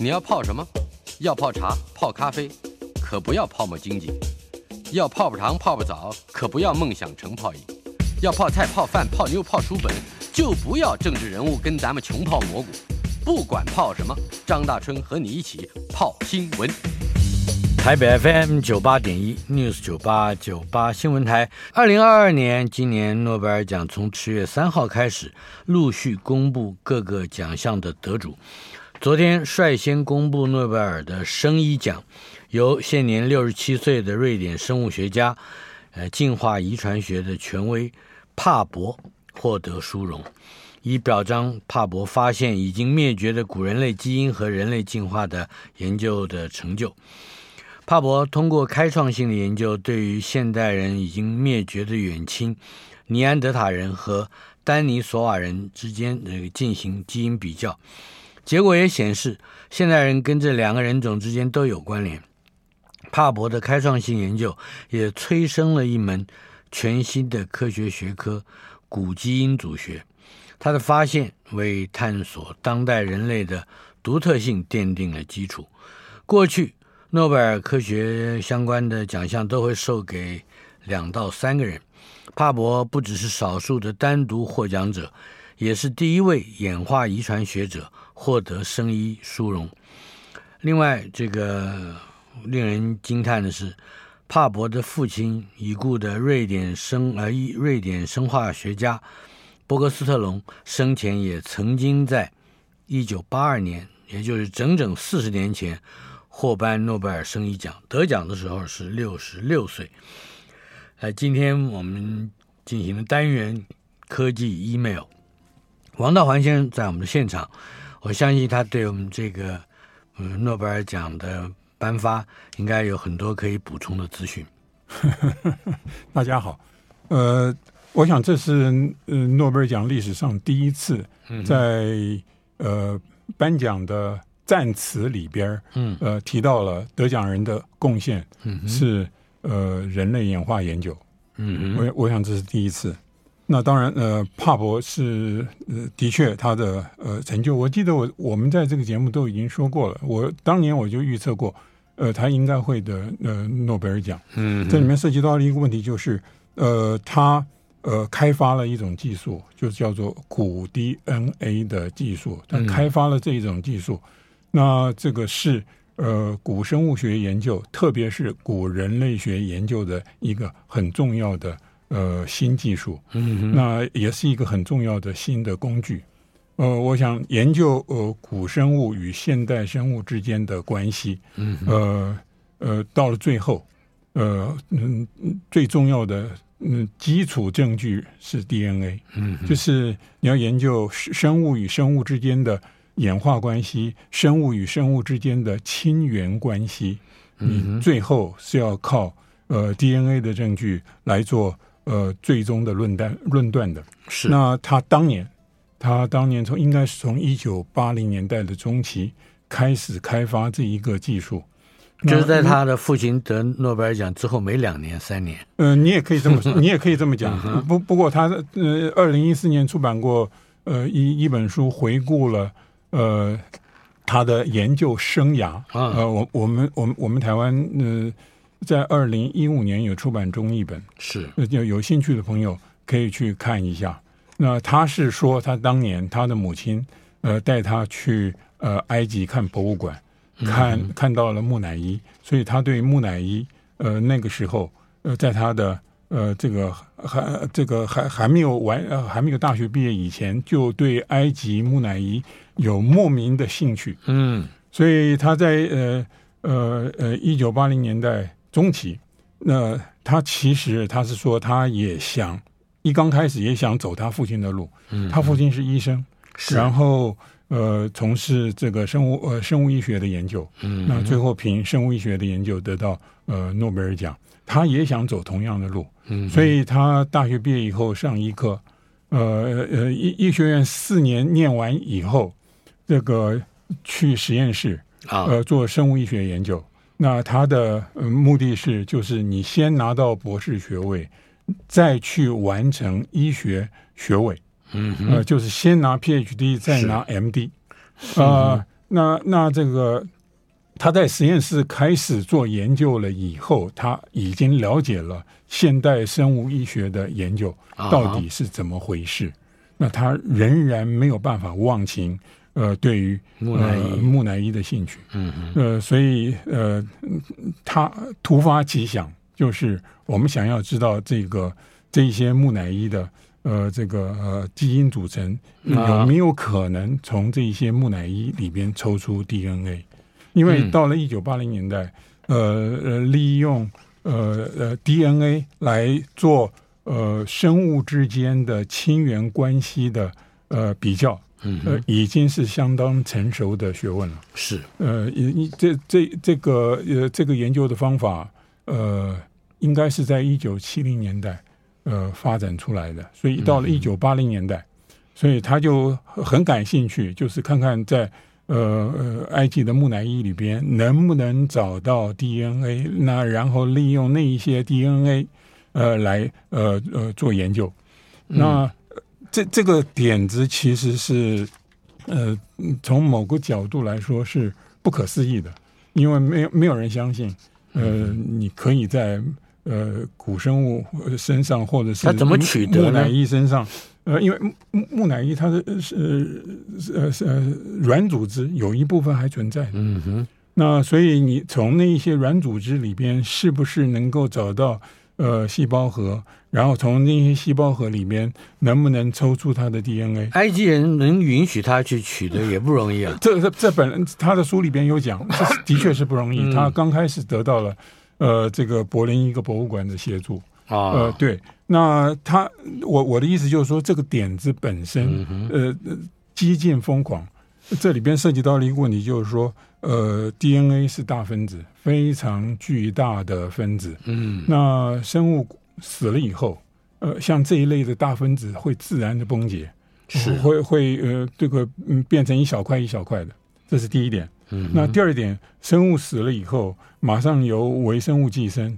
你要泡什么？要泡茶、泡咖啡，可不要泡沫经济；要泡泡糖、泡泡澡，可不要梦想成泡影；要泡菜、泡饭、泡妞、泡书本，就不要政治人物跟咱们穷泡蘑菇。不管泡什么，张大春和你一起泡新闻。台北 FM 九八点一 News 九八九八新闻台，二零二二年今年诺贝尔奖从十月三号开始陆续公布各个奖项的得主。昨天率先公布诺贝尔的生医奖，由现年六十七岁的瑞典生物学家，呃，进化遗传学的权威帕博获得殊荣，以表彰帕博发现已经灭绝的古人类基因和人类进化的研究的成就。帕博通过开创性的研究，对于现代人已经灭绝的远亲尼安德塔人和丹尼索瓦人之间呃进行基因比较。结果也显示，现代人跟这两个人种之间都有关联。帕博的开创性研究也催生了一门全新的科学学科——古基因组学。他的发现为探索当代人类的独特性奠定了基础。过去，诺贝尔科学相关的奖项都会授给两到三个人，帕博不只是少数的单独获奖者，也是第一位演化遗传学者。获得生医殊荣。另外，这个令人惊叹的是，帕博的父亲已故的瑞典生呃瑞典生化学家博格斯特隆生前也曾经在1982年，也就是整整四十年前，获颁诺贝尔生医奖，得奖的时候是六十六岁。呃，今天我们进行的单元科技 email，王道环先生在我们的现场。我相信他对我们这个嗯诺贝尔奖的颁发应该有很多可以补充的资讯。大家好，呃，我想这是呃诺贝尔奖历史上第一次在、嗯、呃颁奖的赞词里边，嗯。呃提到了得奖人的贡献是呃人类演化研究，嗯我我想这是第一次。那当然，呃，帕博是呃，的确他的呃成就，我记得我我们在这个节目都已经说过了。我当年我就预测过，呃，他应该会得呃诺贝尔奖。嗯，这里面涉及到的一个问题就是，呃，他呃开发了一种技术，就叫做古 DNA 的技术。他开发了这一种技术，嗯、那这个是呃古生物学研究，特别是古人类学研究的一个很重要的。呃，新技术，嗯，那也是一个很重要的新的工具。呃，我想研究呃古生物与现代生物之间的关系，嗯，呃呃，到了最后，呃嗯，最重要的嗯基础证据是 DNA，嗯，就是你要研究生物与生物之间的演化关系，生物与生物之间的亲缘关系，嗯，你最后是要靠呃 DNA 的证据来做。呃，最终的论断论断的是，那他当年，他当年从应该是从一九八零年代的中期开始开发这一个技术，就是在他的父亲得诺贝尔奖之后没两年三年。嗯、呃，你也可以这么说，你也可以这么讲。不不过他呃，二零一四年出版过呃一一本书，回顾了呃他的研究生涯。啊、呃，我我们我们我们台湾呃。在二零一五年有出版中译本，是有有兴趣的朋友可以去看一下。那他是说，他当年他的母亲呃带他去呃埃及看博物馆，看、嗯、看到了木乃伊，所以他对木乃伊呃那个时候呃在他的呃这个还这个还还没有完呃还没有大学毕业以前，就对埃及木乃伊有莫名的兴趣。嗯，所以他在呃呃呃一九八零年代。中期，那他其实他是说，他也想一刚开始也想走他父亲的路。嗯，他父亲是医生，是然后呃从事这个生物呃生物医学的研究，嗯，那最后凭生物医学的研究得到呃诺贝尔奖。他也想走同样的路，嗯，所以他大学毕业以后上医科，呃呃医医学院四年念完以后，这个去实验室啊，呃做生物医学研究。那他的目的是，就是你先拿到博士学位，再去完成医学学位。嗯，呃，就是先拿 PhD，再拿 MD。啊，那那这个他在实验室开始做研究了以后，他已经了解了现代生物医学的研究到底是怎么回事。那他仍然没有办法忘情。呃，对于木乃伊、呃、木乃伊的兴趣，嗯嗯，呃，所以呃，他突发奇想，就是我们想要知道这个这一些木乃伊的呃这个呃基因组成有没有可能从这一些木乃伊里边抽出 DNA？因为到了一九八零年代，呃呃，利用呃呃 DNA 来做呃生物之间的亲缘关系的呃比较。嗯，呃，已经是相当成熟的学问了。是，呃，你这这这个呃这个研究的方法，呃，应该是在一九七零年代呃发展出来的。所以到了一九八零年代，嗯、所以他就很感兴趣，就是看看在呃呃埃及的木乃伊里边能不能找到 DNA，那然后利用那一些 DNA 呃来呃呃做研究，那。嗯这这个点子其实是，呃，从某个角度来说是不可思议的，因为没有没有人相信，呃，你可以在呃古生物身上或者是他怎么取得木乃伊身上，呃，因为木木乃伊它的是呃呃软组织有一部分还存在，嗯哼，那所以你从那一些软组织里边是不是能够找到？呃，细胞核，然后从那些细胞核里面能不能抽出它的 DNA？埃及人能允许他去取的也不容易啊。这这这本他的书里边有讲，这的确是不容易。他刚开始得到了呃这个柏林一个博物馆的协助啊。呃，对，那他我我的意思就是说，这个点子本身呃激进疯狂，这里边涉及到了一个问题，就是说。呃，DNA 是大分子，非常巨大的分子。嗯，那生物死了以后，呃，像这一类的大分子会自然的崩解，是会会呃，这个嗯变成一小块一小块的，这是第一点。嗯，那第二点，生物死了以后，马上由微生物寄生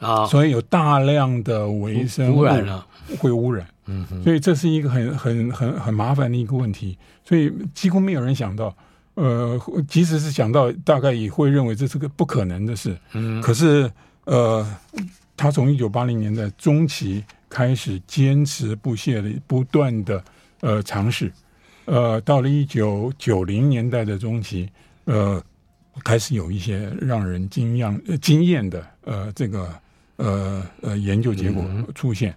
啊，所以有大量的微生物污染了，会污染。嗯，所以这是一个很很很很麻烦的一个问题，所以几乎没有人想到。呃，即使是想到，大概也会认为这是个不可能的事。嗯，可是呃，他从一九八零年代中期开始坚持不懈的不断的呃尝试，呃，到了一九九零年代的中期，呃，开始有一些让人惊讶、惊艳的呃这个呃呃研究结果出现。嗯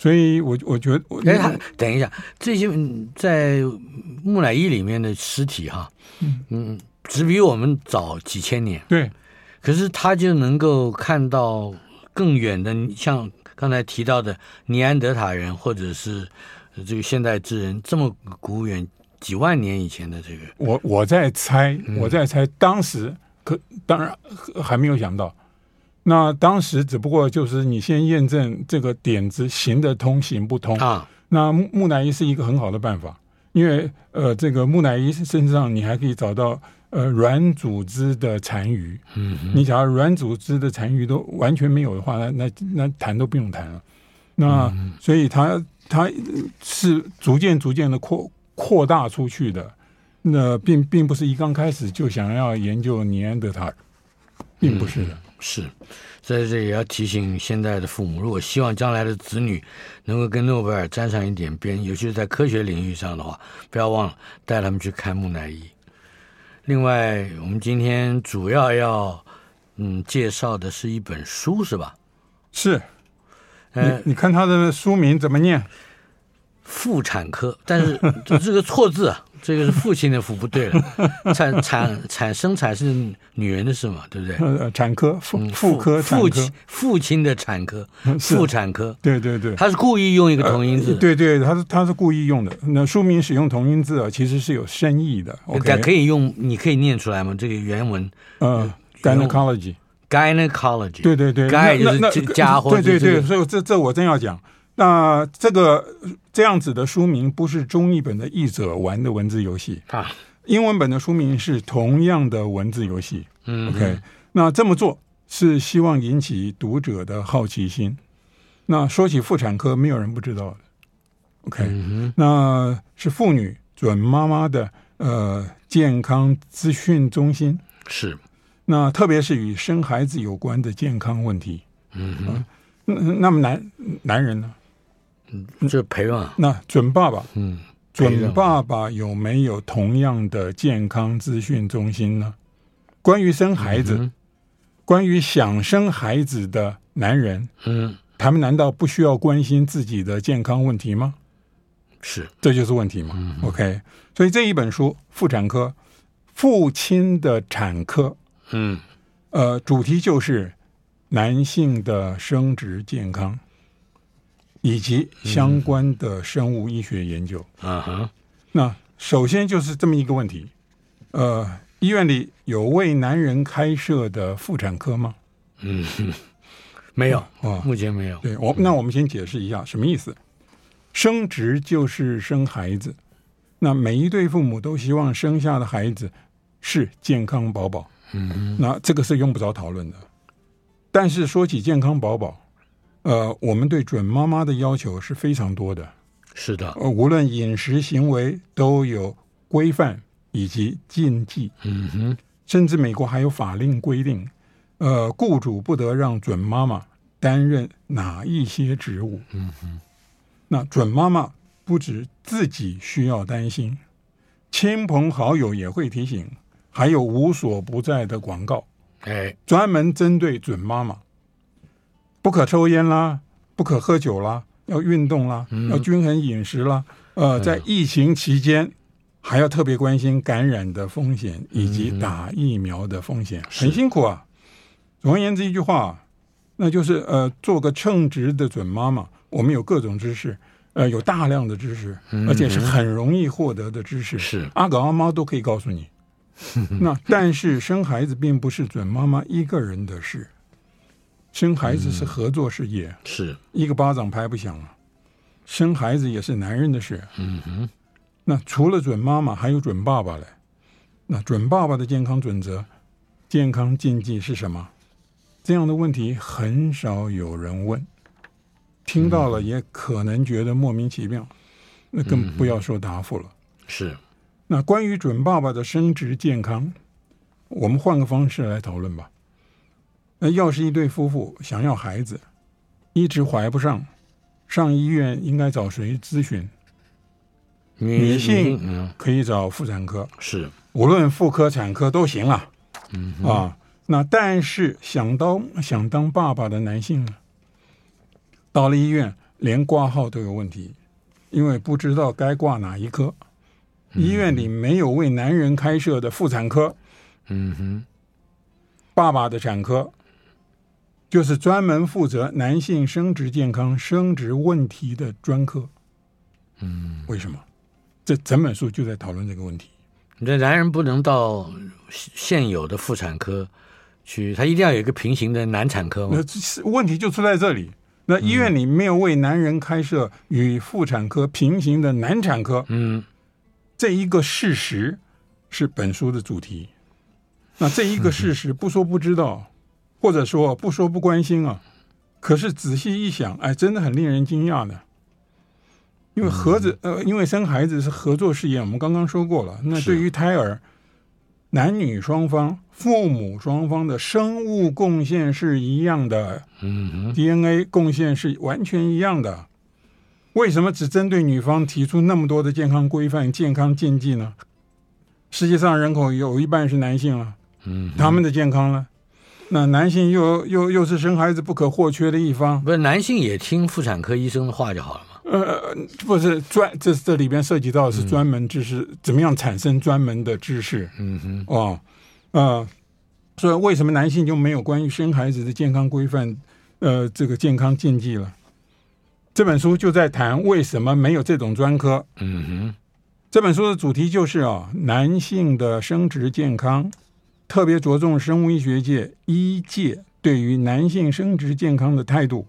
所以我，我我觉得，哎，等一下，这些在木乃伊里面的尸体，哈，嗯。嗯，只比我们早几千年，对，可是他就能够看到更远的，像刚才提到的尼安德塔人，或者是这个现代智人，这么古远几万年以前的这个，我我在猜，我在猜，当时可当然还没有想到。那当时只不过就是你先验证这个点子行得通行不通啊。那木木乃伊是一个很好的办法，因为呃，这个木乃伊身上你还可以找到呃软组织的残余。嗯，你假如软组织的残余都完全没有的话，那那那谈都不用谈了。那所以它它是逐渐逐渐的扩扩大出去的。那并并不是一刚开始就想要研究尼安德塔尔，并不是的。是，在这也要提醒现在的父母，如果希望将来的子女能够跟诺贝尔沾上一点边，尤其是在科学领域上的话，不要忘了带他们去看木乃伊。另外，我们今天主要要嗯介绍的是一本书，是吧？是，你你看他的书名怎么念？妇产科，但是 这个错字啊。这个是父亲的父不对了，产产产生产是女人的事嘛，对不对？呃，产科妇妇科父亲父亲的产科，妇产科，对对对，他是故意用一个同音字，呃、对对，他是他是故意用的。那书名使用同音字啊，其实是有深意的。OK，可以用，你可以念出来吗？这个原文，嗯，gynecology，gynecology，对对对，gy 就是家伙，对对对，所以这这我真要讲。那这个这样子的书名不是中译本的译者玩的文字游戏啊，英文本的书名是同样的文字游戏。嗯，OK，那这么做是希望引起读者的好奇心。那说起妇产科，没有人不知道的。OK，嗯，那是妇女准妈妈的呃健康资讯中心。是，那特别是与生孩子有关的健康问题。嗯哼，那那么男男人呢？嗯，就陪嘛。那准爸爸，嗯，准爸爸有没有同样的健康资讯中心呢？关于生孩子，嗯、关于想生孩子的男人，嗯，他们难道不需要关心自己的健康问题吗？是，这就是问题嘛。嗯、OK，所以这一本书《妇产科》，父亲的产科，嗯，呃，主题就是男性的生殖健康。以及相关的生物医学研究。啊哈、嗯，那首先就是这么一个问题，呃，医院里有为男人开设的妇产科吗？嗯，没有啊，目前没有。对我，那我们先解释一下什么意思。生殖就是生孩子，那每一对父母都希望生下的孩子是健康宝宝。嗯哼，那这个是用不着讨论的。但是说起健康宝宝。呃，我们对准妈妈的要求是非常多的。是的，呃，无论饮食行为都有规范以及禁忌。嗯哼，甚至美国还有法令规定，呃，雇主不得让准妈妈担任哪一些职务。嗯哼，那准妈妈不止自己需要担心，亲朋好友也会提醒，还有无所不在的广告，哎，专门针对准妈妈。不可抽烟啦，不可喝酒啦，要运动啦，嗯、要均衡饮食啦。呃，在疫情期间，还要特别关心感染的风险以及打疫苗的风险，嗯、很辛苦啊。总而言之，一句话，那就是呃，做个称职的准妈妈，我们有各种知识，呃，有大量的知识，而且是很容易获得的知识，是、嗯、阿狗阿猫都可以告诉你。那但是生孩子并不是准妈妈一个人的事。生孩子是合作事业，嗯、是一个巴掌拍不响啊。生孩子也是男人的事。嗯哼。那除了准妈妈，还有准爸爸嘞。那准爸爸的健康准则、健康禁忌是什么？这样的问题很少有人问，听到了也可能觉得莫名其妙。嗯、那更不要说答复了。是。那关于准爸爸的生殖健康，我们换个方式来讨论吧。那要是一对夫妇想要孩子，一直怀不上，上医院应该找谁咨询？女性可以找妇产科，是无论妇科、产科都行啊。嗯啊，那但是想当想当爸爸的男性呢，到了医院连挂号都有问题，因为不知道该挂哪一科。医院里没有为男人开设的妇产科。嗯哼，爸爸的产科。就是专门负责男性生殖健康、生殖问题的专科。嗯，为什么？这整本书就在讨论这个问题。这男人不能到现有的妇产科去，他一定要有一个平行的男产科吗？那问题就出在这里。那医院里没有为男人开设与妇产科平行的男产科。嗯，这一个事实是本书的主题。那这一个事实不说不知道。或者说不说不关心啊，可是仔细一想，哎，真的很令人惊讶的。因为盒子呃，因为生孩子是合作事业，我们刚刚说过了。那对于胎儿，男女双方、父母双方的生物贡献是一样的，嗯，DNA 贡献是完全一样的。为什么只针对女方提出那么多的健康规范、健康禁忌呢？世界上人口有一半是男性了，嗯，他们的健康呢？那男性又又又是生孩子不可或缺的一方，不是男性也听妇产科医生的话就好了嘛？呃，不是专，这这里边涉及到的是专门知识，嗯、怎么样产生专门的知识？嗯哼，哦，呃，所以为什么男性就没有关于生孩子的健康规范？呃，这个健康禁忌了？这本书就在谈为什么没有这种专科。嗯哼，这本书的主题就是啊，男性的生殖健康。特别着重生物医学界医界对于男性生殖健康的态度，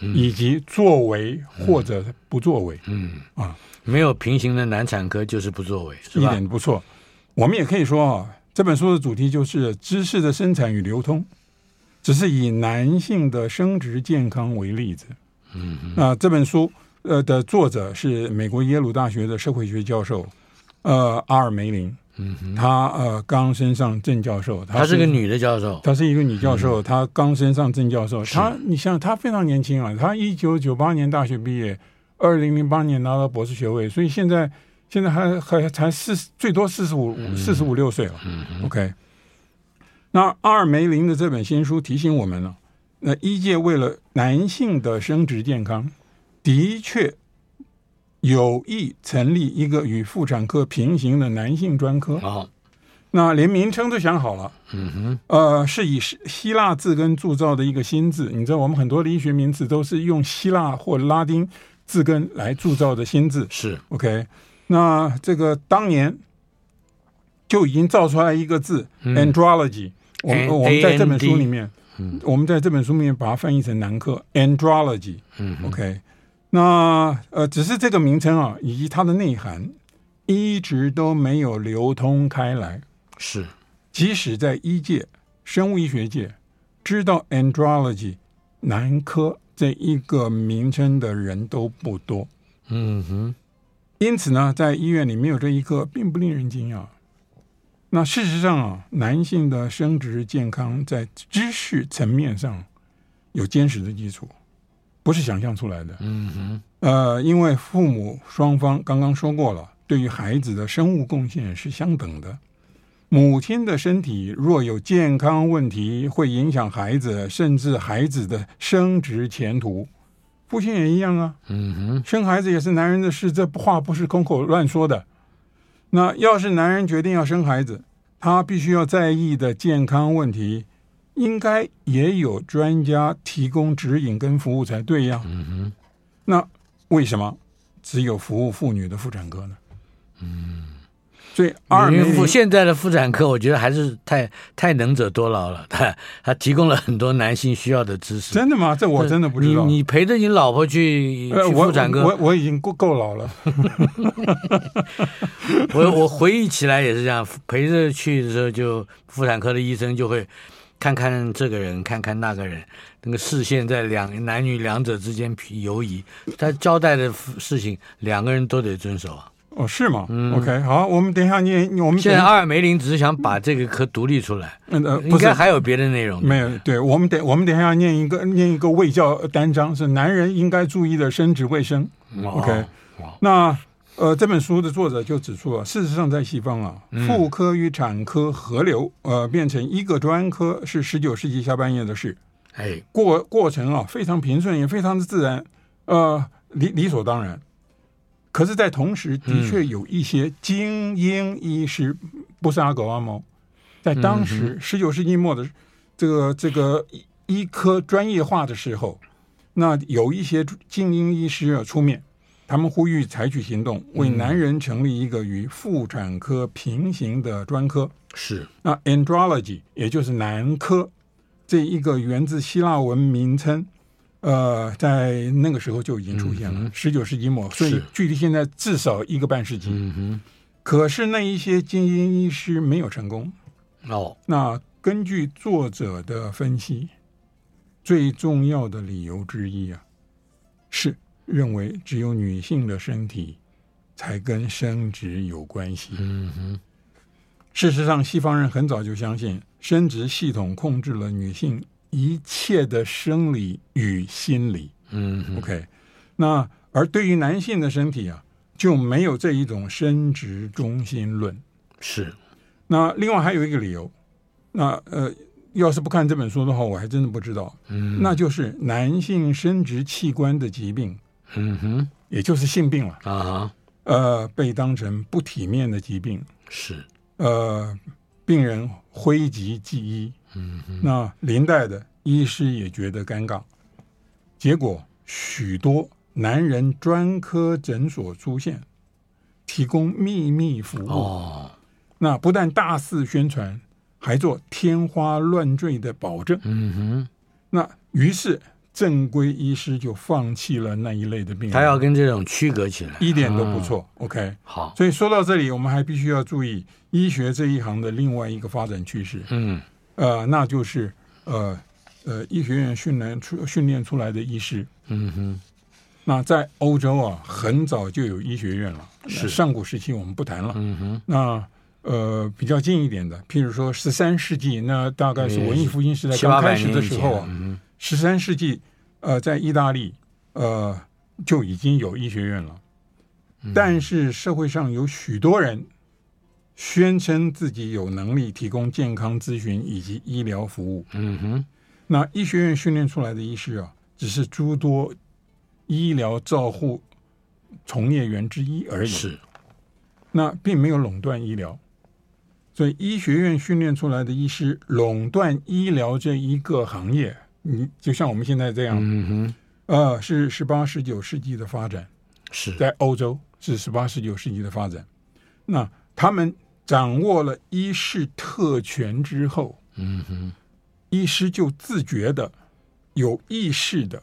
以及作为或者不作为。嗯，嗯啊，没有平行的男产科就是不作为，一点都不错。我们也可以说啊，这本书的主题就是知识的生产与流通，只是以男性的生殖健康为例子。嗯，那这本书呃的作者是美国耶鲁大学的社会学教授，呃，阿尔梅林。嗯哼，她呃刚升上正教授，她是个女的教授，她是一个女教授，她刚升上正教授。她你像她非常年轻啊，她一九九八年大学毕业，二零零八年拿到博士学位，所以现在现在还还才四最多四十五四十五六岁了。嗯 OK，那阿尔梅林的这本新书提醒我们了，那医界为了男性的生殖健康，的确。有意成立一个与妇产科平行的男性专科。啊，那连名称都想好了，嗯哼，呃，是以希希腊字根铸造的一个新字。你知道，我们很多的医学名词都是用希腊或拉丁字根来铸造的新字，是。OK。那这个当年就已经造出来一个字 andrology，我们我们在这本书里面，我们在这本书里面把它翻译成男科 andrology，嗯，OK。那呃，只是这个名称啊，以及它的内涵，一直都没有流通开来。是，即使在医界、生物医学界，知道 andrology 男科这一个名称的人都不多。嗯哼。因此呢，在医院里没有这一科，并不令人惊讶。那事实上啊，男性的生殖健康在知识层面上有坚实的基础。不是想象出来的。嗯哼，呃，因为父母双方刚刚说过了，对于孩子的生物贡献是相等的。母亲的身体若有健康问题，会影响孩子，甚至孩子的生殖前途。父亲也一样啊。嗯哼，生孩子也是男人的事，这话不是空口乱说的。那要是男人决定要生孩子，他必须要在意的健康问题。应该也有专家提供指引跟服务才对呀。嗯哼，那为什么只有服务妇女的妇产科呢？嗯，所以二妇现在的妇产科，我觉得还是太太能者多劳了。他 他提供了很多男性需要的知识。真的吗？这我真的不知道。你你陪着你老婆去去妇产科，我我，我已经够够老了。我我回忆起来也是这样，陪着去的时候，就妇产科的医生就会。看看这个人，看看那个人，那个视线在两男女两者之间游移。他交代的事情，两个人都得遵守啊。哦，是吗？嗯，OK，好，我们等一下念。我们现在阿尔梅林只是想把这个科独立出来。嗯呃，应该还有别的内容。没有，对，我们等我们等一下念一个念一个卫教单章，是男人应该注意的生殖卫生。哦、OK，那。呃，这本书的作者就指出啊，事实上在西方啊，妇科与产科合流，呃，变成一个专科是十九世纪下半叶的事。哎，过过程啊非常平顺，也非常的自然，呃，理理所当然。可是，在同时，的确有一些精英医师，不是阿狗阿猫，在当时十九世纪末的这个这个医科专业化的时候，那有一些精英医师啊出面。他们呼吁采取行动，为男人成立一个与妇产科平行的专科。是，那 andrology 也就是男科这一个源自希腊文名称，呃，在那个时候就已经出现了，十九、嗯、世纪末，所以距离现在至少一个半世纪。嗯哼，可是那一些精英医师没有成功。哦，那根据作者的分析，最重要的理由之一啊，是。认为只有女性的身体才跟生殖有关系。嗯哼。事实上，西方人很早就相信生殖系统控制了女性一切的生理与心理。嗯，OK。那而对于男性的身体啊，就没有这一种生殖中心论。是。那另外还有一个理由，那呃，要是不看这本书的话，我还真的不知道。嗯，那就是男性生殖器官的疾病，嗯哼，也就是性病了。啊，呃，被当成不体面的疾病，是，呃，病人讳疾忌医，嗯哼，那连带的医师也觉得尴尬，结果许多男人专科诊所出现，提供秘密服务，哦，那不但大肆宣传。还做天花乱坠的保证，嗯哼，那于是正规医师就放弃了那一类的病人，他要跟这种区隔起来，一点都不错。嗯、OK，好，所以说到这里，我们还必须要注意医学这一行的另外一个发展趋势，嗯，呃，那就是呃呃医学院训练出训练出来的医师，嗯哼，那在欧洲啊，很早就有医学院了，是。上古时期我们不谈了，嗯哼，那。呃，比较近一点的，譬如说十三世纪，那大概是文艺复兴时代刚开始的时候啊。十三世纪，呃，在意大利，呃，就已经有医学院了。但是社会上有许多人宣称自己有能力提供健康咨询以及医疗服务。嗯哼，那医学院训练出来的医师啊，只是诸多医疗照护从业员之一而已。是，那并没有垄断医疗。所以，医学院训练出来的医师垄断医疗这一个行业，你就像我们现在这样，嗯哼，呃，是十八、十九世纪的发展，是在欧洲是十八、十九世纪的发展。那他们掌握了医师特权之后，嗯哼，医师就自觉的、有意识的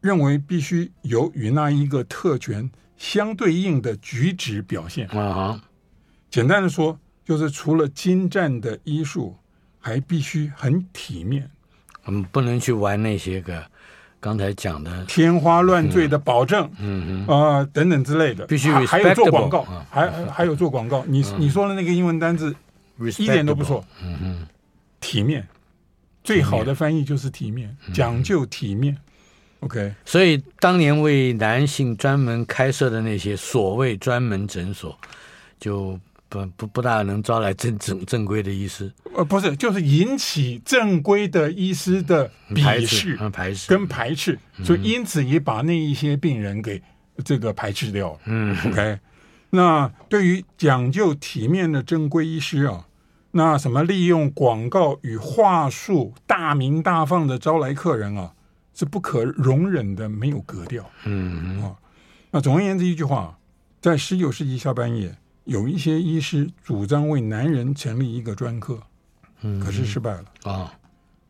认为必须有与那一个特权相对应的举止表现。啊哈，简单的说。就是除了精湛的医术，还必须很体面。我们不能去玩那些个刚才讲的天花乱坠的保证，嗯啊、呃、等等之类的。必须还有做广告，嗯、还还有做广告。你、嗯、你说的那个英文单字一点都不错。嗯哼，体面，最好的翻译就是体面，讲究体面。嗯、OK，所以当年为男性专门开设的那些所谓专门诊所，就。不不不大能招来正正正规的医师，呃，不是，就是引起正规的医师的鄙视、排斥跟排斥，所以因此也把那一些病人给这个排斥掉了。嗯，OK。那对于讲究体面的正规医师啊，那什么利用广告与话术大鸣大放的招来客人啊，是不可容忍的，没有格调。嗯啊，那总而言之一句话，在十九世纪下半叶。有一些医师主张为男人成立一个专科，嗯，可是失败了啊。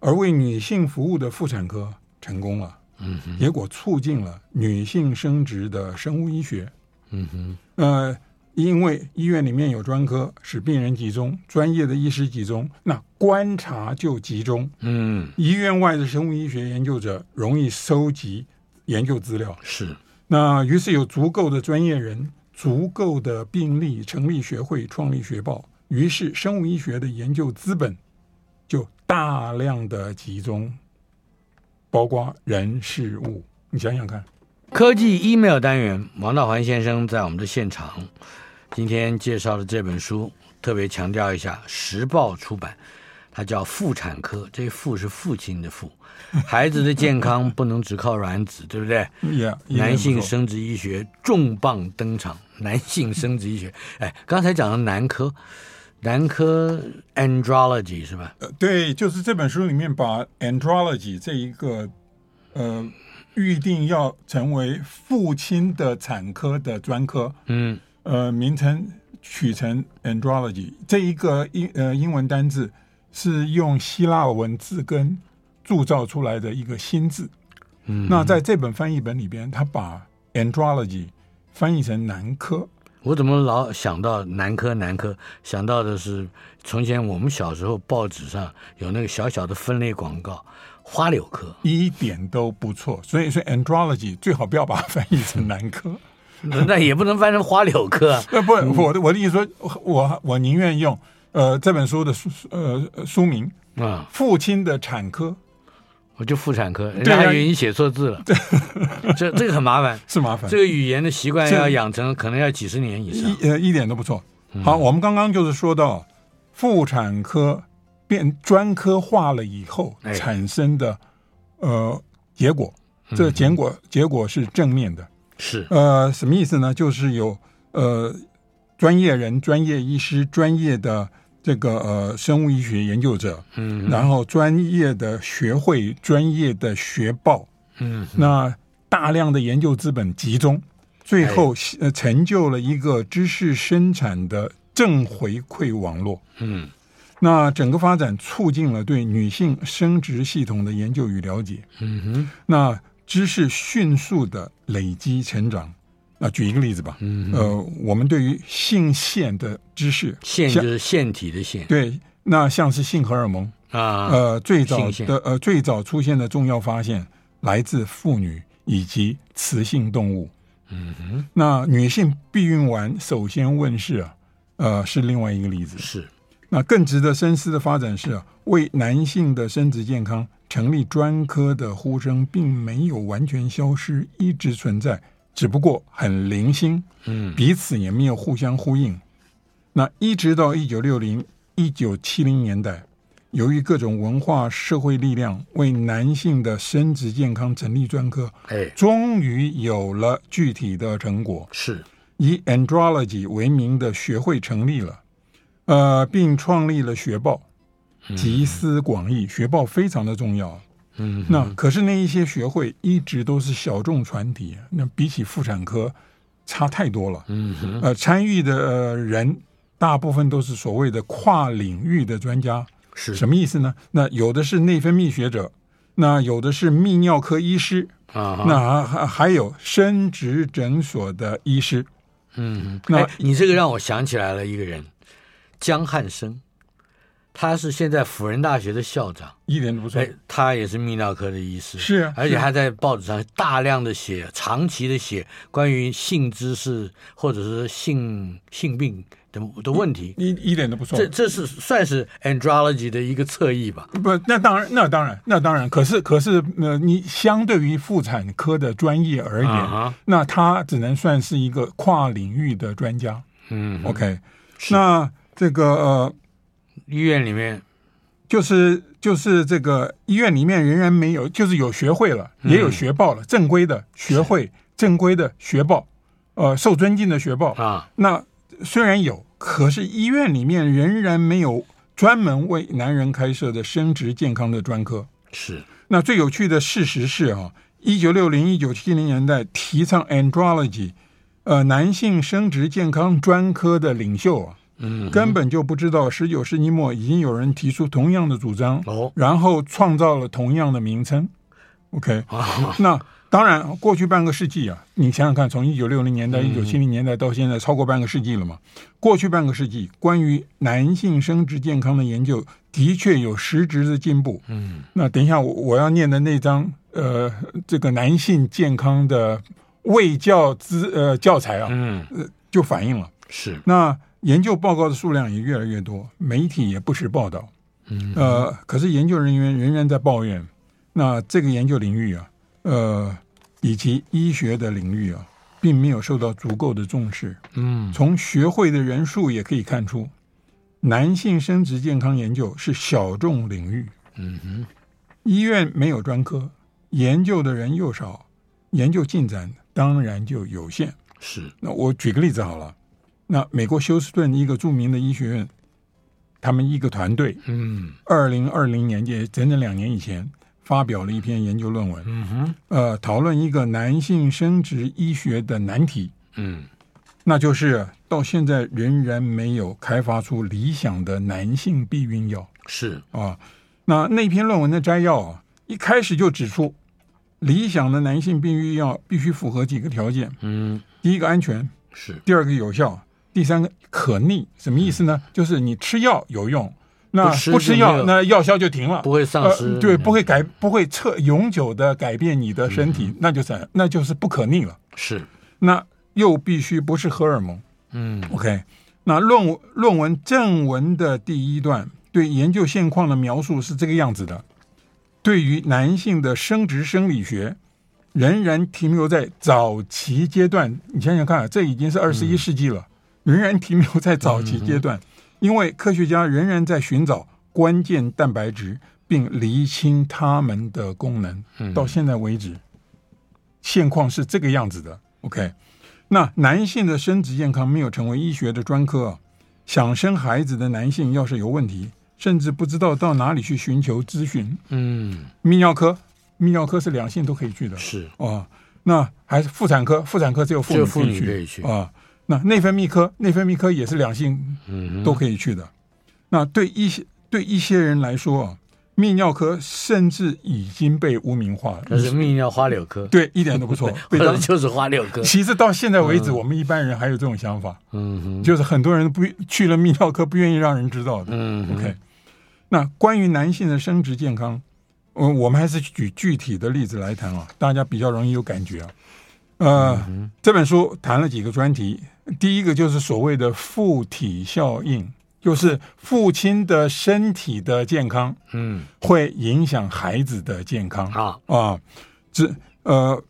而为女性服务的妇产科成功了，嗯，结果促进了女性生殖的生物医学，嗯哼。呃，因为医院里面有专科，使病人集中，专业的医师集中，那观察就集中，嗯，医院外的生物医学研究者容易收集研究资料，是。那于是有足够的专业人。足够的病例，成立学会，创立学报，于是生物医学的研究资本就大量的集中，包括人事物。你想想看，科技 email 单元，王道环先生在我们的现场，今天介绍的这本书，特别强调一下，时报出版，它叫《妇产科》，这个“妇”是父亲的“父”。孩子的健康不能只靠卵子，对不对？Yeah, 男性生殖医学重磅登场。男性生殖医学，哎，刚才讲的男科，男科 andrology 是吧？呃，对，就是这本书里面把 andrology 这一个呃预定要成为父亲的产科的专科，嗯，呃，名称取成 andrology 这一个英呃英文单字是用希腊文字根铸造出来的一个新字，嗯，那在这本翻译本里边，他把 andrology 翻译成男科，我怎么老想到男科？男科想到的是从前我们小时候报纸上有那个小小的分类广告，花柳科一点都不错。所以说 andrology 最好不要把它翻译成男科，那也不能翻成花柳科。呃，不，我的我的意思说，我我宁愿用呃这本书的书呃书名啊，父亲的产科。我就妇产科，人家还以为你写错字了，这这个很麻烦，是麻烦。这个语言的习惯要养成，可能要几十年以上。一呃，一点都不错。好，我们刚刚就是说到妇产科变专科化了以后产生的呃结果，这结果结果是正面的。是呃，什么意思呢？就是有呃专业人、专业医师、专业的这个呃生物医学研究者，嗯，然后专业的学会、专业的学报，嗯，那大量的研究资本集中，最后呃成就了一个知识生产的正回馈网络，嗯，那整个发展促进了对女性生殖系统的研究与了解，嗯哼，那。知识迅速的累积成长。那举一个例子吧，嗯、呃，我们对于性腺的知识，腺就是腺体的腺，对，那像是性荷尔蒙啊，呃，最早的呃最早出现的重要发现来自妇女以及雌性动物。嗯哼，那女性避孕丸首先问世啊，呃，是另外一个例子。是，那更值得深思的发展是啊，为男性的生殖健康。成立专科的呼声并没有完全消失，一直存在，只不过很零星，嗯，彼此也没有互相呼应。那一直到一九六零、一九七零年代，由于各种文化社会力量为男性的生殖健康成立专科，哎，终于有了具体的成果，是以 Andrology 为名的学会成立了，呃，并创立了学报。集思广益，学报非常的重要。嗯，那可是那一些学会一直都是小众团体，那比起妇产科差太多了。嗯，呃，参与的人大部分都是所谓的跨领域的专家，是什么意思呢？那有的是内分泌学者，那有的是泌尿科医师啊，那还还有生殖诊所的医师。嗯，那你这个让我想起来了一个人，江汉生。他是现在辅仁大学的校长，一点都不错。哎，他也是泌尿科的医师，是啊，而且还在报纸上大量的写，长期的写关于性知识或者是性性病的的问题，一一点都不错。这这是算是 andrology 的一个侧翼吧？不，那当然，那当然，那当然。可是，可是，呃，你相对于妇产科的专业而言，啊、那他只能算是一个跨领域的专家。嗯，OK，那这个呃。医院里面，就是就是这个医院里面仍然没有，就是有学会了，也有学报了，嗯、正规的学会，正规的学报，呃，受尊敬的学报啊。那虽然有，可是医院里面仍然没有专门为男人开设的生殖健康的专科。是。那最有趣的事实是啊，一九六零、一九七零年代提倡 andrology，呃，男性生殖健康专科的领袖啊。嗯，根本就不知道十九世纪末已经有人提出同样的主张，哦，然后创造了同样的名称。OK，啊，那当然，过去半个世纪啊，你想想看，从一九六零年代、一九七零年代到现在，超过半个世纪了嘛。过去半个世纪，关于男性生殖健康的研究的确有实质的进步。嗯，那等一下我我要念的那张呃，这个男性健康的卫教资呃教材啊，嗯，就反映了是那。研究报告的数量也越来越多，媒体也不时报道。嗯，呃，可是研究人员仍然在抱怨，那这个研究领域啊，呃，以及医学的领域啊，并没有受到足够的重视。嗯，从学会的人数也可以看出，男性生殖健康研究是小众领域。嗯哼，医院没有专科，研究的人又少，研究进展当然就有限。是，那我举个例子好了。那美国休斯顿一个著名的医学院，他们一个团队，嗯，二零二零年也整整两年以前，发表了一篇研究论文，嗯哼，呃，讨论一个男性生殖医学的难题，嗯，那就是到现在仍然没有开发出理想的男性避孕药，是。啊，那那篇论文的摘要啊，一开始就指出，理想的男性避孕药必须符合几个条件，嗯，第一个安全，是，第二个有效。第三个可逆什么意思呢？就是你吃药有用，那不吃药那药效就停了，不会丧失，对，不会改，不会彻永久的改变你的身体，那就是那就是不可逆了。是，那又必须不是荷尔蒙。嗯，OK，那论论文正文的第一段对研究现况的描述是这个样子的：对于男性的生殖生理学，仍然停留在早期阶段。你想想看，这已经是二十一世纪了。仍然停留在早期阶段，因为科学家仍然在寻找关键蛋白质，并厘清它们的功能。嗯，到现在为止，现况是这个样子的。OK，那男性的生殖健康没有成为医学的专科啊。想生孩子的男性要是有问题，甚至不知道到哪里去寻求咨询。嗯，泌尿科，泌尿科是两性都可以去的。是哦，那还是妇产科，妇产科只有妇女可以去。可以去啊。那内分泌科，内分泌科也是两性都可以去的。嗯、那对一些对一些人来说啊。泌尿科甚至已经被污名化了，那是泌尿花柳科，对，一点都不错，或者就是花柳科。其实到现在为止，嗯、我们一般人还有这种想法，嗯哼，就是很多人不去了泌尿科，不愿意让人知道的。嗯，OK。那关于男性的生殖健康，嗯，我们还是举具体的例子来谈啊，大家比较容易有感觉啊。呃，嗯、这本书谈了几个专题，第一个就是所谓的附体效应。就是父亲的身体的健康，嗯，会影响孩子的健康啊啊，这呃，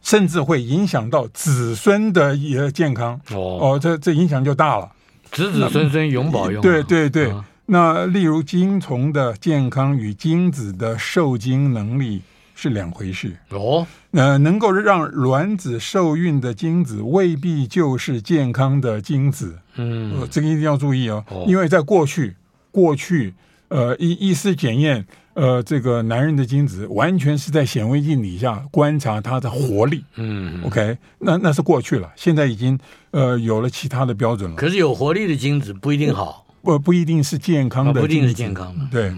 甚至会影响到子孙的一个健康哦哦，这这影响就大了，子子孙孙永保佑。对对对，啊、那例如精虫的健康与精子的受精能力。是两回事。哦，呃，能够让卵子受孕的精子未必就是健康的精子，嗯、呃，这个一定要注意哦，哦。因为在过去，过去，呃，医医师检验，呃，这个男人的精子完全是在显微镜底下观察他的活力，嗯，OK，那那是过去了，现在已经呃有了其他的标准了。可是有活力的精子不一定好，不不一定是健康的不一定是健康的，对，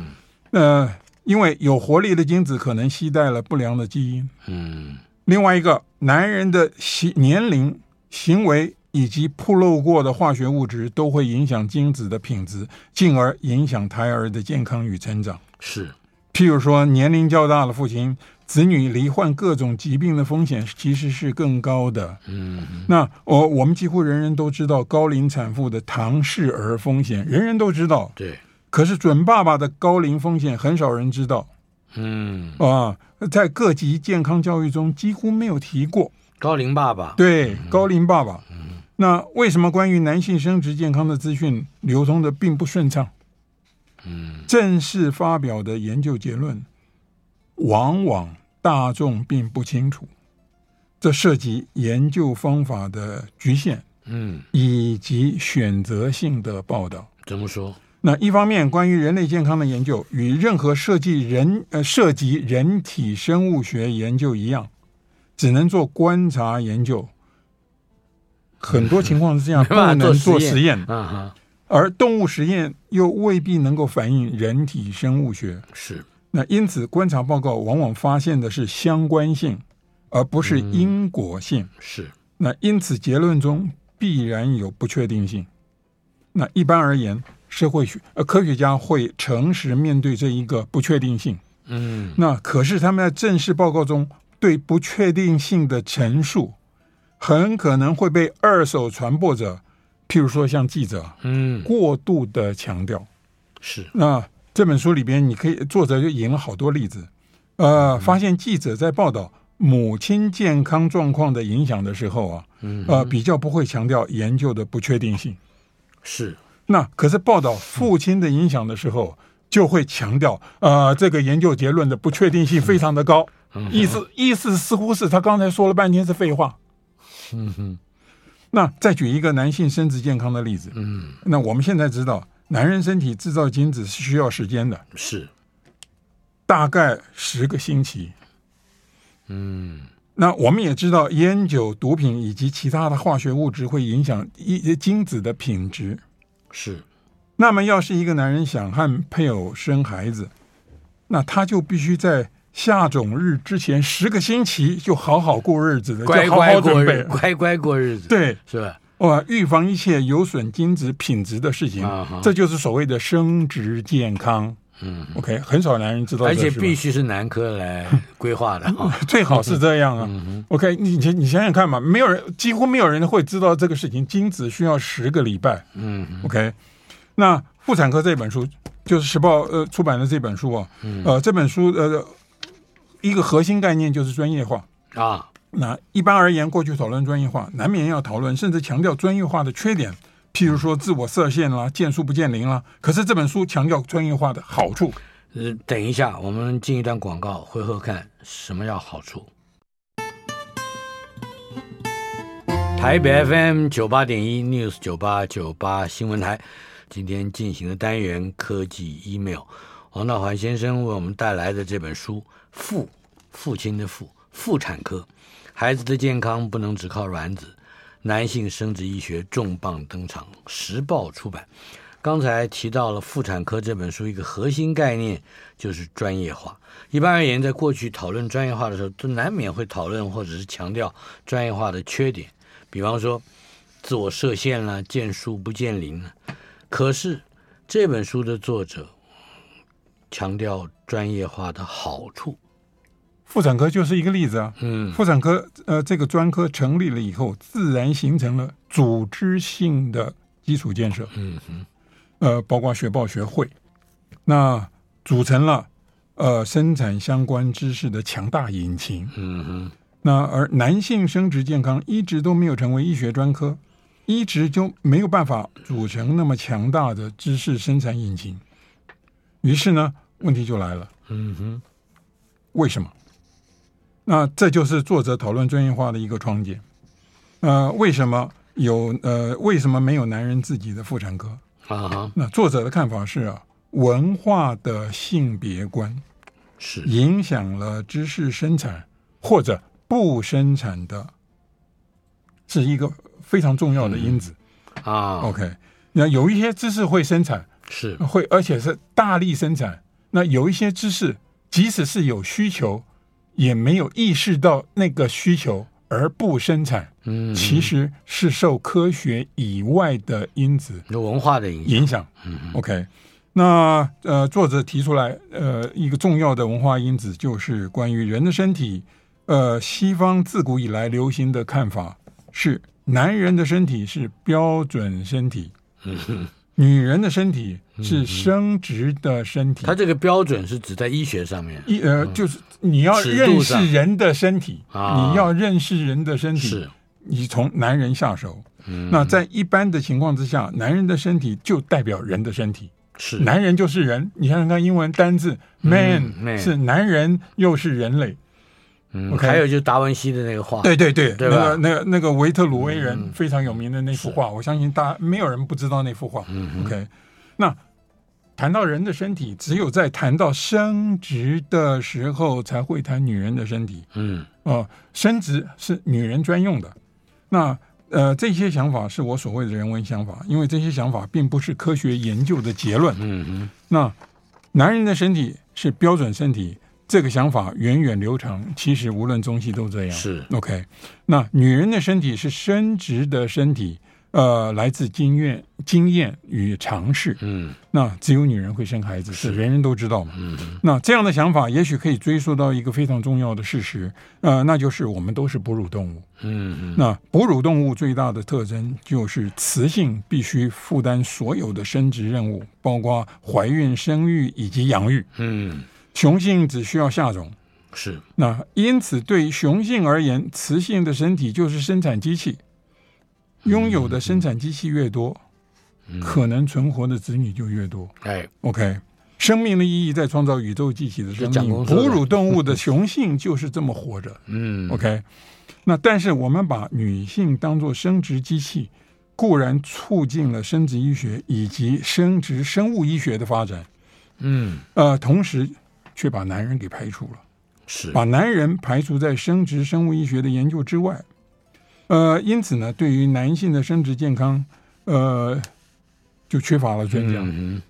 那、呃。因为有活力的精子可能携带了不良的基因。嗯，另外一个，男人的行年龄、行为以及暴露过的化学物质都会影响精子的品质，进而影响胎儿的健康与成长。是，譬如说，年龄较大的父亲，子女罹患各种疾病的风险其实是更高的。嗯，那我、哦、我们几乎人人都知道高龄产妇的唐氏儿风险，人人都知道。对。可是准爸爸的高龄风险很少人知道，嗯啊，在各级健康教育中几乎没有提过高龄爸爸。对，嗯、高龄爸爸。嗯、那为什么关于男性生殖健康的资讯流通的并不顺畅？嗯，正式发表的研究结论，往往大众并不清楚，这涉及研究方法的局限，嗯，以及选择性的报道。怎么说？那一方面，关于人类健康的研究与任何涉及人呃涉及人体生物学研究一样，只能做观察研究。很多情况是这样，不能做实验。而动物实验又未必能够反映人体生物学。是。那因此，观察报告往往发现的是相关性，而不是因果性。是。那因此，结论中必然有不确定性。那一般而言。社会学呃，科学家会诚实面对这一个不确定性。嗯，那可是他们在正式报告中对不确定性的陈述，很可能会被二手传播者，譬如说像记者，嗯，过度的强调。是。那这本书里边，你可以作者就引了好多例子，呃，发现记者在报道母亲健康状况的影响的时候啊，嗯，呃，比较不会强调研究的不确定性。是。那可是报道父亲的影响的时候，就会强调，呃，这个研究结论的不确定性非常的高，意思意思似乎是他刚才说了半天是废话。嗯哼。那再举一个男性生殖健康的例子，嗯，那我们现在知道，男人身体制造精子是需要时间的，是，大概十个星期。嗯，那我们也知道，烟酒、毒品以及其他的化学物质会影响一精子的品质。是，那么要是一个男人想和配偶生孩子，那他就必须在下种日之前十个星期就好好过日子的，乖乖过日乖乖过日子，对，是吧？哇，预防一切有损精子品质的事情，这就是所谓的生殖健康。嗯，OK，很少男人知道，而且必须是男科来规划的，最好是这样啊。嗯、OK，你你你想想看嘛，没有人，几乎没有人会知道这个事情，精子需要十个礼拜。嗯，OK，那妇产科这本书就是时报呃出版的这本书啊，嗯、呃，这本书呃一个核心概念就是专业化啊。那一般而言，过去讨论专业化，难免要讨论甚至强调专业化的缺点。譬如说自我设限啦、见树不见林啦。可是这本书强调专业化的好处。呃，等一下，我们进一段广告，回头看什么叫好处。台北 FM 九八点一 News 九八九八新闻台，今天进行的单元科技 email，王道环先生为我们带来的这本书《妇父亲的妇妇产科》，孩子的健康不能只靠卵子，男性生殖医学重磅登场，时报出版。刚才提到了妇产科这本书一个核心概念就是专业化。一般而言，在过去讨论专业化的时候，都难免会讨论或者是强调专业化的缺点。比方说，自我设限了，见树不见林了。可是这本书的作者强调专业化的好处，妇产科就是一个例子啊。嗯，妇产科呃这个专科成立了以后，自然形成了组织性的基础建设。嗯哼，呃，包括学报学会，那组成了呃生产相关知识的强大引擎。嗯哼。那而男性生殖健康一直都没有成为医学专科，一直就没有办法组成那么强大的知识生产引擎。于是呢，问题就来了。嗯哼，为什么？那这就是作者讨论专业化的一个窗点。呃，为什么有呃为什么没有男人自己的妇产科？啊哈。那作者的看法是啊，文化的性别观是影响了知识生产或者。不生产的是一个非常重要的因子、嗯、啊。OK，那有一些知识会生产，是会，而且是大力生产。那有一些知识，即使是有需求，也没有意识到那个需求而不生产。嗯，其实是受科学以外的因子，有文化的影响。影响。嗯，OK，那呃，作者提出来，呃，一个重要的文化因子就是关于人的身体。呃，西方自古以来流行的看法是，男人的身体是标准身体，女人的身体是生殖的身体。它这个标准是指在医学上面，一呃，就是你要认识人的身体，你要认识人的身体，是。你从男人下手。那在一般的情况之下，男人的身体就代表人的身体，是。男人就是人。你想想看，英文单字 man 是男人又是人类。嗯，Okay. 还有就是达文西的那个画，对对对，对？那个那个那个维特鲁威人非常有名的那幅画，嗯、我相信大家没有人不知道那幅画。嗯，OK。那谈到人的身体，只有在谈到生殖的时候才会谈女人的身体。嗯，哦、呃，生殖是女人专用的。那呃，这些想法是我所谓的人文想法，因为这些想法并不是科学研究的结论。嗯哼，那男人的身体是标准身体。这个想法源远流长，其实无论中西都这样。是 OK。那女人的身体是生殖的身体，呃，来自经验、经验与尝试。嗯，那只有女人会生孩子，是人人都知道嘛。嗯，那这样的想法也许可以追溯到一个非常重要的事实，呃，那就是我们都是哺乳动物。嗯嗯。那哺乳动物最大的特征就是雌性必须负担所有的生殖任务，包括怀孕、生育以及养育。嗯。雄性只需要下种，是那因此对雄性而言，雌性的身体就是生产机器，拥有的生产机器越多，嗯、可能存活的子女就越多。哎，OK，生命的意义在创造宇宙机器的生命。哺乳动物的雄性就是这么活着。嗯，OK，那但是我们把女性当作生殖机器，固然促进了生殖医学以及生殖生物医学的发展。嗯，呃，同时。却把男人给排除了，是把男人排除在生殖生物医学的研究之外，呃，因此呢，对于男性的生殖健康，呃，就缺乏了专家。嗯、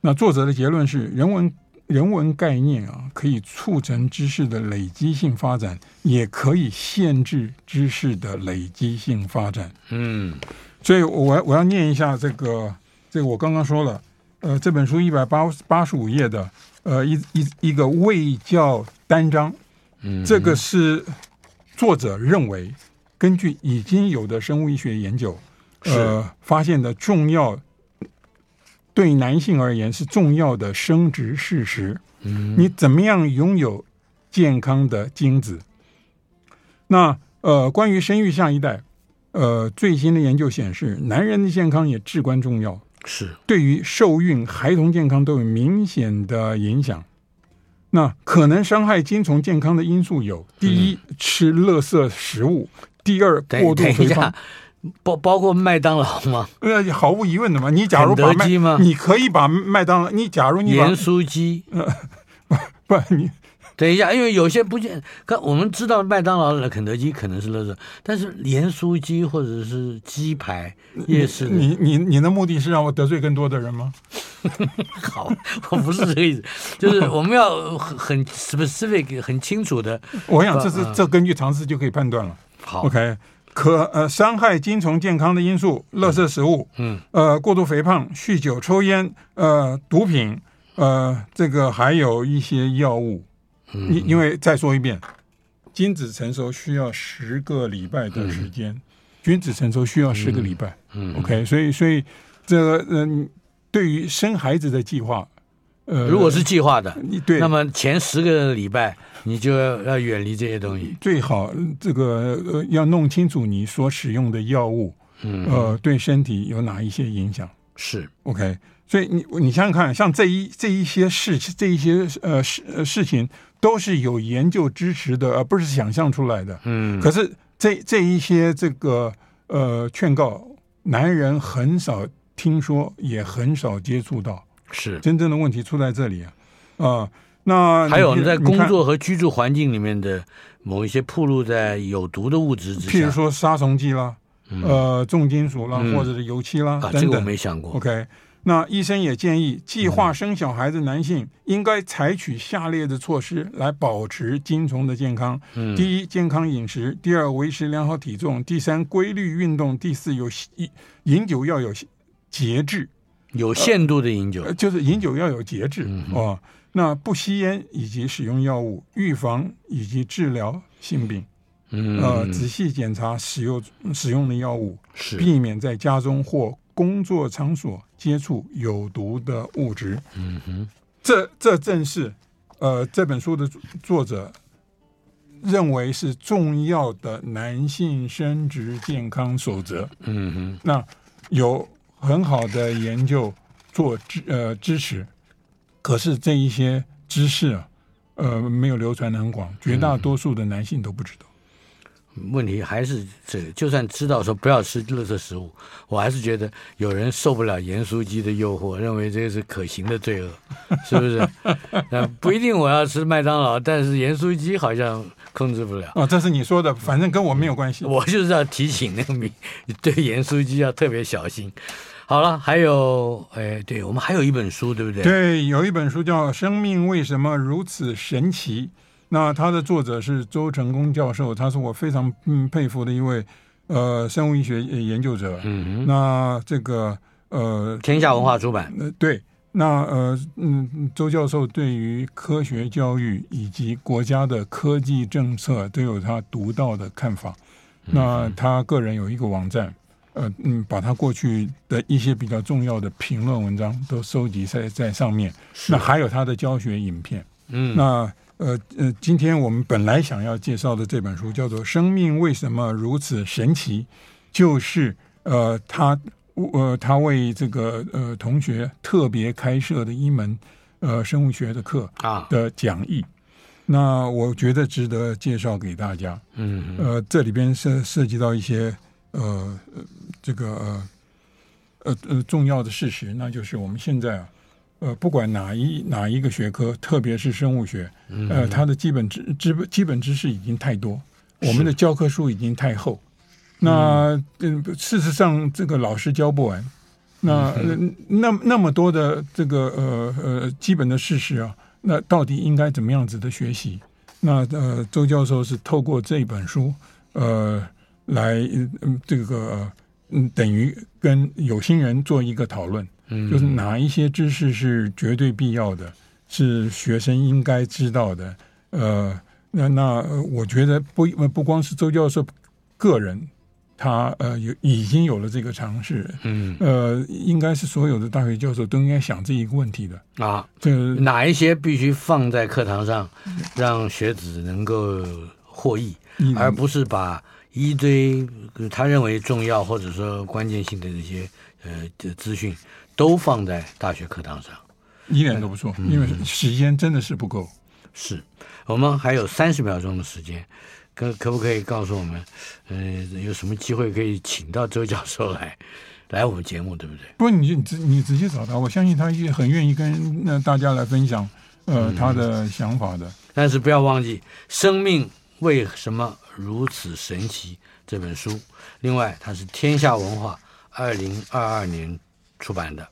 那作者的结论是，人文人文概念啊，可以促成知识的累积性发展，也可以限制知识的累积性发展。嗯，所以我我要念一下这个，这个我刚刚说了，呃，这本书一百八八十五页的。呃，一一一个卫教单章，嗯，这个是作者认为根据已经有的生物医学研究，呃，发现的重要对男性而言是重要的生殖事实。嗯，你怎么样拥有健康的精子？那呃，关于生育下一代，呃，最新的研究显示，男人的健康也至关重要，是对于受孕、孩童健康都有明显的影响。那可能伤害精虫健康的因素有：第一，嗯、吃垃圾食物；第二，过度肥胖。包包括麦当劳吗？呃，毫无疑问的嘛。你假如把麦，你可以把麦当劳，你假如你盐酥鸡，呃，不不，你等一下，因为有些不见，可我们知道麦当劳的肯德基可能是垃圾，但是盐酥鸡或者是鸡排夜市，你你你的目的是让我得罪更多的人吗？好，我不是这个意思，就是我们要很很 specific 很清楚的。我想这是这根据常识就可以判断了。好，OK。可呃伤害精虫健康的因素，垃圾食物，嗯，呃过度肥胖、酗酒、抽烟，呃毒品，呃这个还有一些药物，因、嗯、因为再说一遍，精子成熟需要十个礼拜的时间，精、嗯、子成熟需要十个礼拜，嗯，OK，所以所以这个嗯、呃、对于生孩子的计划。呃，如果是计划的，对，那么前十个礼拜你就要要远离这些东西，最好这个呃要弄清楚你所使用的药物，嗯，呃，对身体有哪一些影响？是。OK，所以你你想想看，像这一这一些事这一些呃事事情都是有研究支持的，而不是想象出来的。嗯，可是这这一些这个呃劝告，男人很少听说，也很少接触到。是真正的问题出在这里啊，啊、呃，那还有在工作和居住环境里面的某一些暴露在有毒的物质之下，譬如说杀虫剂啦，嗯、呃，重金属啦，嗯、或者是油漆啦，啊，等等这个我没想过。OK，那医生也建议，计划生小孩的男性应该采取下列的措施来保持精虫的健康：嗯、第一，健康饮食；第二，维持良好体重；第三，规律运动；第四，有饮酒要有节制。有限度的饮酒，呃，就是饮酒要有节制，嗯、哦。那不吸烟以及使用药物，预防以及治疗性病，嗯，呃，仔细检查使用使用的药物，是。避免在家中或工作场所接触有毒的物质。嗯哼，这这正是呃这本书的作者认为是重要的男性生殖健康守则。嗯哼，那有。很好的研究做支呃支持，可是这一些知识啊，呃没有流传的很广，绝大多数的男性都不知道。嗯、问题还是这个，就算知道说不要吃垃圾食物，我还是觉得有人受不了盐酥鸡的诱惑，认为这个是可行的罪恶，是不是？那不一定我要吃麦当劳，但是盐酥鸡好像控制不了。哦，这是你说的，反正跟我没有关系。我就是要提醒那个民，对盐酥鸡要特别小心。好了，还有，哎，对，我们还有一本书，对不对？对，有一本书叫《生命为什么如此神奇》，那它的作者是周成功教授，他是我非常嗯佩服的一位呃生物医学研究者。嗯哼，那这个呃，天下文化出版。呃，对，那呃嗯，周教授对于科学教育以及国家的科技政策都有他独到的看法。嗯、那他个人有一个网站。呃嗯，把他过去的一些比较重要的评论文章都收集在在上面。那还有他的教学影片。嗯，那呃呃，今天我们本来想要介绍的这本书叫做《生命为什么如此神奇》，就是呃他呃他为这个呃同学特别开设的一门呃生物学的课啊的讲义。那我觉得值得介绍给大家。嗯，呃，这里边涉涉及到一些。呃，这个呃呃呃重要的事实，那就是我们现在啊，呃，不管哪一哪一个学科，特别是生物学，呃，它的基本知知基本知识已经太多，我们的教科书已经太厚。那嗯，事实上，这个老师教不完。那那那么多的这个呃呃基本的事实啊，那到底应该怎么样子的学习？那呃，周教授是透过这本书，呃。来，嗯，这个，嗯，等于跟有心人做一个讨论，嗯，就是哪一些知识是绝对必要的，是学生应该知道的。呃，那那我觉得不不光是周教授个人，他呃有已经有了这个尝试，嗯，呃，应该是所有的大学教授都应该想这一个问题的啊。这哪一些必须放在课堂上，让学子能够获益，嗯，而不是把。一堆他认为重要或者说关键性的这些呃的资讯，都放在大学课堂上，一点都不错，因为时间真的是不够。是我们还有三十秒钟的时间，可可不可以告诉我们，呃，有什么机会可以请到周教授来？来我们节目对不对？不，你你直你直接找他，我相信他也很愿意跟那大家来分享，呃，嗯、他的想法的。但是不要忘记《生命为什么如此神奇》这本书，另外它是天下文化二零二二年出版的。